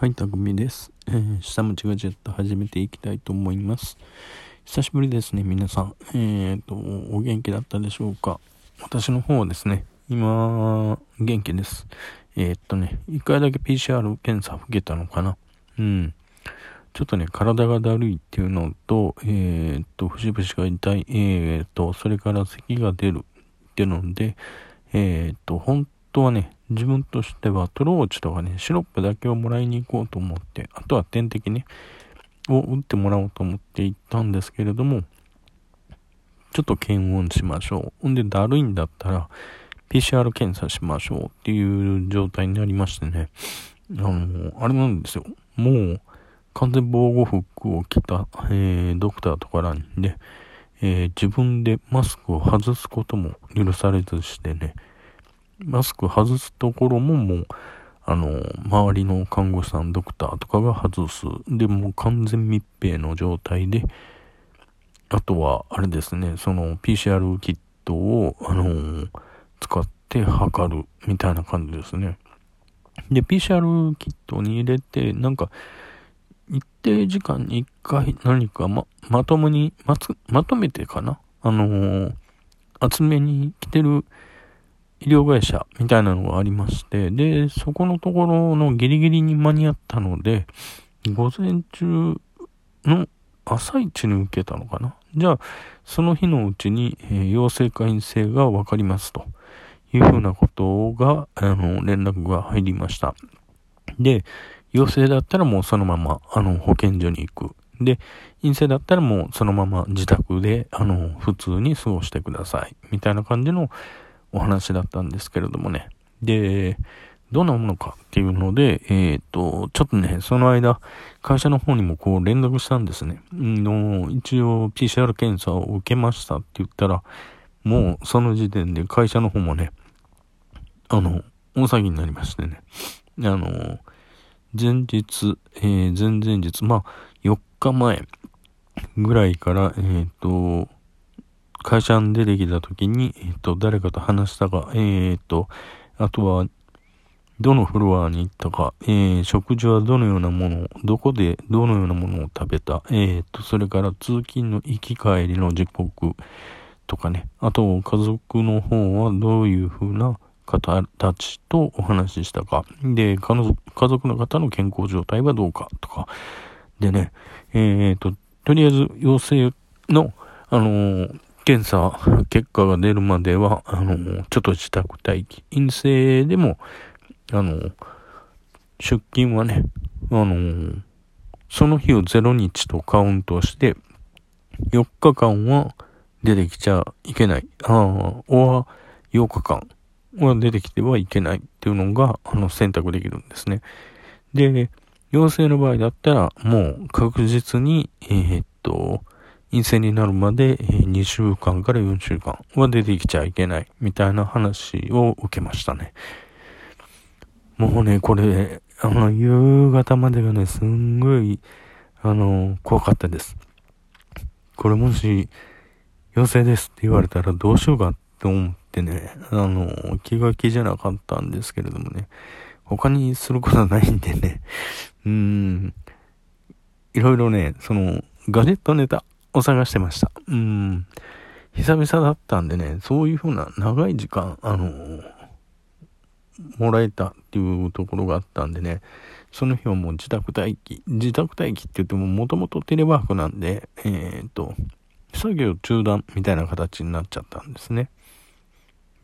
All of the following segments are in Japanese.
はい、たくみです。えー、下町ガジェット始めていきたいと思います。久しぶりですね、皆さん。えーと、お元気だったでしょうか？私の方はですね、今、元気です。えー、っとね、一回だけ PCR 検査受けたのかな。うん。ちょっとね、体がだるいっていうのと、え、っと、節々が痛い、え、っと、それから咳が出るっていうので、え、っと、本当はね、自分としてはトローチとかね、シロップだけをもらいに行こうと思って、あとは点滴ね、を打ってもらおうと思って行ったんですけれども、ちょっと検温しましょう。ほんで、だるいんだったら、PCR 検査しましょうっていう状態になりましてね、あの、あれなんですよ。もう、完全防護服を着た、えー、ドクターとかなんで、えー、自分でマスクを外すことも許されずしてね、マスク外すところももう、あの、周りの看護師さん、ドクターとかが外す。で、もう完全密閉の状態で、あとは、あれですね、その PCR キットを、あの、使って測るみたいな感じですね。で、PCR キットに入れて、なんか、一定時間に一回何かま、まともに、ま、まとめてかな？あのー、集めに来てる医療会社みたいなのがありまして、で、そこのところのギリギリに間に合ったので、午前中の朝一に受けたのかな。じゃあ、その日のうちに、えー、陽性か陰性がわかりますというふうなことが、あの、連絡が入りました。で、陽性だったらもうそのまま、あの、保健所に行く。で、陰性だったらもうそのまま自宅で、あの、普通に過ごしてください。みたいな感じの、お話だったんですけれどもね。で、どんなものかっていうので、えっ、ー、と、ちょっとね、その間、会社の方にもこう連絡したんですね。の、一応 PCR 検査を受けましたって言ったら、もうその時点で会社の方もね、あの、大騒ぎになりましてね。あの、前日、えー、前々日、まあ、4日前ぐらいから、えっ、ー、と、会社に出てきた時に、えっと、誰かと話したか、えー、っと、あとは、どのフロアに行ったか、えー、食事はどのようなものを、どこでどのようなものを食べた、えー、っと、それから通勤の行き帰りの時刻とかね、あと家族の方はどういうふうな方たちとお話ししたか、で、家族の方の健康状態はどうかとか、でね、えー、っと、とりあえず陽性の、あのー検査結果が出るまでは、あの、ちょっと自宅待機。陰性でも、あの、出勤はね、あの、その日を0日とカウントして、4日間は出てきちゃいけない。ああ、おは8日間は出てきてはいけないっていうのが、あの、選択できるんですね。で、陽性の場合だったら、もう確実に、えー、っと、陰性になるまで2週間から4週間は出てきちゃいけないみたいな話を受けましたね。もうね、これ、あの、夕方までがね、すんごい、あの、怖かったです。これもし、陽性ですって言われたらどうしようかって思ってね、あの、気が気じゃなかったんですけれどもね、他にすることないんでね、うーん、いろいろね、その、ガジェットネタを探してました。うん。久々だったんでね、そういうふうな長い時間、あのー、もらえたっていうところがあったんでね、その日はもう自宅待機、自宅待機って言ってももともとテレワークなんで、えっ、ー、と、作業中断みたいな形になっちゃったんですね。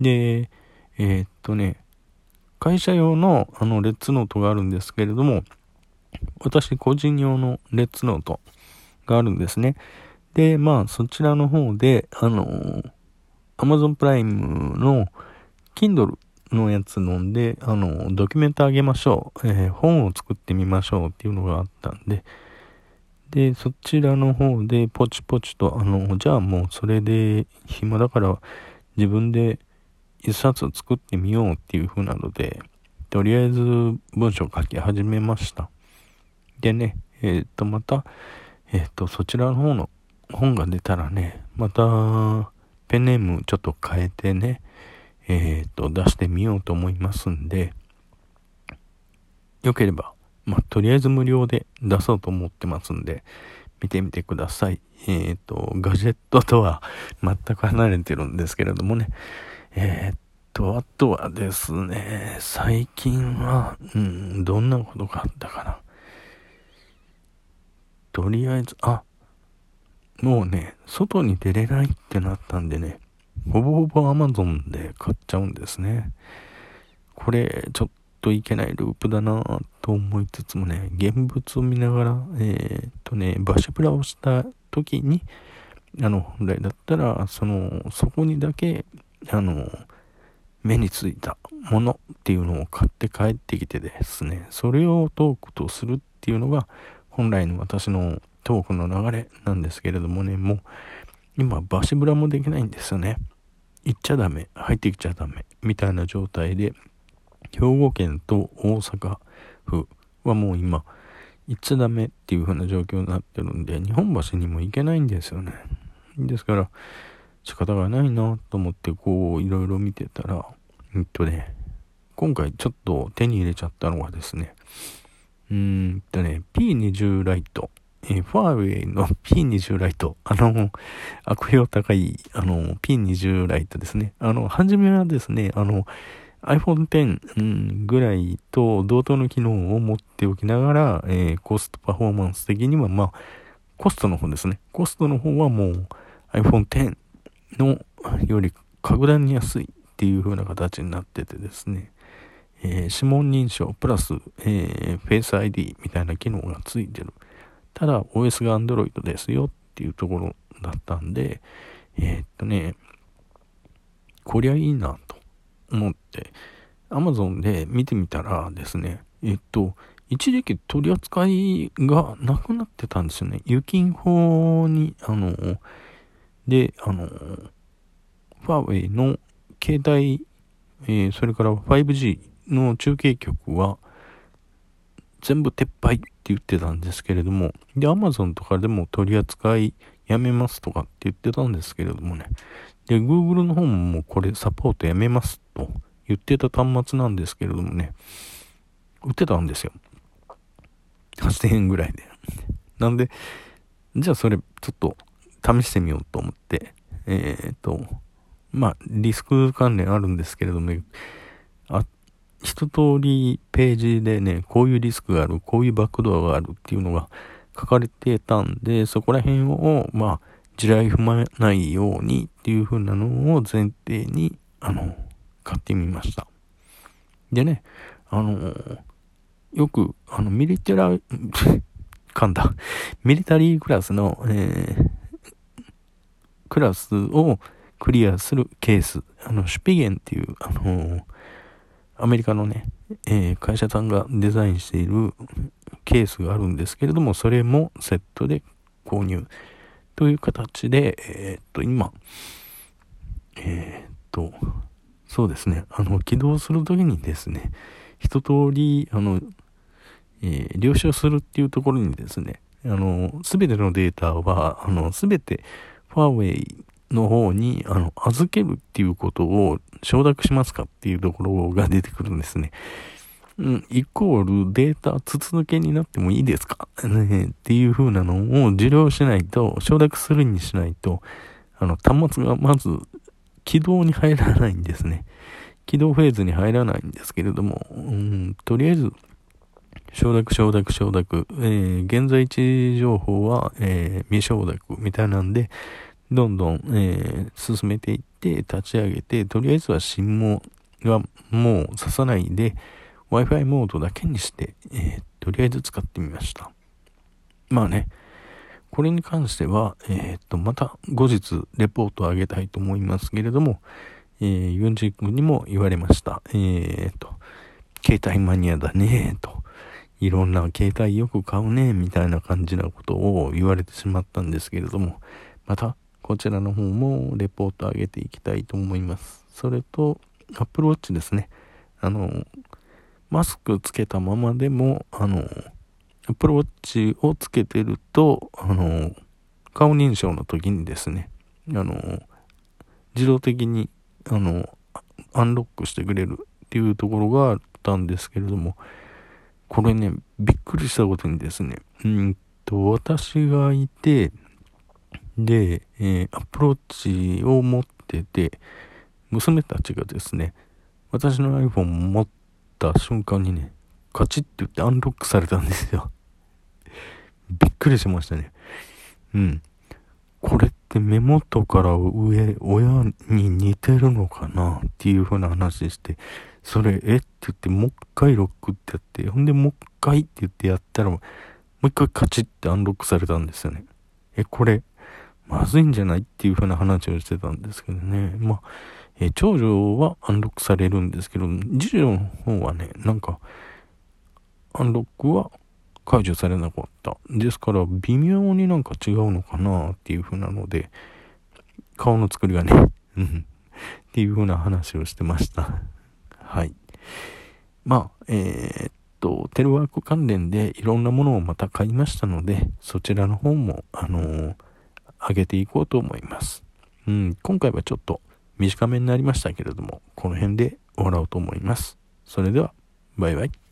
で、えっ、とね、会社用のあのレッツノートがあるんですけれども、私個人用のレッツノートがあるんですね。で、まあ、そちらの方で、あのー、Amazon プライムの Kindle のやつ飲んで、あのー、ドキュメントあげましょう、えー、本を作ってみましょうっていうのがあったんで、で、そちらの方でポチポチと、あの、じゃあもうそれで暇だから自分で一冊作ってみようっていう風なので、とりあえず文章書き始めました。でね、えっ、と、また、えっ、と、そちらの方の本が出たらね、また、ペンネームちょっと変えてね、えっ、ー、と、出してみようと思いますんで、よければまあ、とりあえず無料で出そうと思ってますんで、見てみてください。えっ、ー、と、ガジェットとは 全く離れてるんですけれどもね。えっ、ー、と、あとはですね、最近は、うん、どんなことがあったかな。とりあえず、あ、もうね、外に出れないってなったんでね、ほぼほぼ Amazon で買っちゃうんですね。これ、ちょっといけないループだなぁと思いつつもね、現物を見ながら、えー、っとね、バシブラをした時に、あの、本来だったら、その、そこにだけ、あの、目についたものっていうのを買って帰ってきてですね、それをトークとするっていうのが、本来の私のトークの流れなんですけれどもね、もう、今、バシブラもできないんですよね。行っちゃダメ、入ってきちゃダメ、みたいな状態で、兵庫県と大阪府はもう今、行っちゃダメっていう風な状況になってるんで、日本橋にも行けないんですよね。ですから、仕方がないなと思って、こう、いろいろ見てたら、えっとね、今回ちょっと手に入れちゃったのがですね、うーんとね、P20 ライト。えー、ファーウェイの P20 ライト。あの、悪評高い、あの、P20 ライトですね。あの、はじめはですね、あの、iPhone X、うん、ぐらいと同等の機能を持っておきながら、えー、コストパフォーマンス的には、まあ、コストの方ですね。コストの方はもう iPhone X のより格段に安いっていう風な形になっててですね、えー、指紋認証プラス、えー、Face ID みたいな機能がついてる。ただ OS が Android ですよっていうところだったんで、えー、っとね、こりゃいいなと思って、Amazon で見てみたらですね、えっと、一時期取り扱いがなくなってたんですよね。雪金法に、あの、で、あの、ファーウェイの携帯、えー、それから 5G の中継局は全部撤廃言ってたんですけれども、で、Amazon とかでも取り扱いやめますとかって言ってたんですけれどもね、で、Google の方ももうこれサポートやめますと言ってた端末なんですけれどもね、売ってたんですよ。8000円ぐらいで。なんで、じゃあそれちょっと試してみようと思って、えっ、ー、と、まあ、リスク関連あるんですけれども、あ、一通りページでね、こういうリスクがある、こういうバックドアがあるっていうのが書かれてたんで、そこら辺を、まあ、地雷踏まないようにっていう風なのを前提に、あの、買ってみました。でね、あの、よく、あの、ミリテラ、噛んだ。ミリタリークラスの、えー、クラスをクリアするケース。あの、シュピゲンっていう、あのアメリカのね、えー、会社さんがデザインしているケースがあるんですけれども、それもセットで購入という形で、えー、っと、今、えー、っと、そうですね、あの、起動するときにですね、一通り、あの、えー、了承するっていうところにですね、あの、すべてのデータは、あの、すべてファーウェイの方に、あの、預けるっていうことを承諾しますかっていうところが出てくるんですね。うん、イコールデータ筒抜けになってもいいですか、ね、っていう風なのを受領しないと、承諾するにしないと、あの、端末がまず起動に入らないんですね。起動フェーズに入らないんですけれども、うん、とりあえず、承諾、承諾、承諾、えー、現在地情報は、えー、未承諾みたいなんで、どんどん、えー、進めていって、立ち上げて、とりあえずは SIM はもう刺さないで、Wi-Fi モードだけにして、えー、とりあえず使ってみました。まあね、これに関しては、えー、っと、また後日レポートを上げたいと思いますけれども、えー、ユンジ君にも言われました。え、っと、携帯マニアだね、と。いろんな携帯よく買うね、みたいな感じなことを言われてしまったんですけれども、またこちらの方もレポート上げていきたいと思います。それと、Apple Watch ですね。あの、マスクつけたままでも、あの、Apple Watch をつけてると、あの、顔認証の時にですね、あの、自動的に、あの、アンロックしてくれるっていうところがあったんですけれども、これね、びっくりしたことにですね、うんと、私がいて、で、えー、アプローチを持ってて、娘たちがですね、私の iPhone 持った瞬間にね、カチッて言ってアンロックされたんですよ。びっくりしましたね。うん。これって目元から上、親に似てるのかなっていう風な話して、それ、えって言って、もう一回ロックってやって、ほんでもう一回って言ってやったら、もう一回カチッてアンロックされたんですよね。え、これ、まずいんじゃないっていう風な話をしてたんですけどね。まあ、え長女はアンロックされるんですけど、次女の方はね、なんか、アンロックは解除されなかった。ですから、微妙になんか違うのかなっていう風なので、顔の作りがね、っていう風な話をしてました。はい。まあ、えー、っと、テレワーク関連でいろんなものをまた買いましたので、そちらの方も、あのー、上げていこうと思います。うん、今回はちょっと短めになりましたけれども、この辺で終わろうと思います。それでは、バイバイ。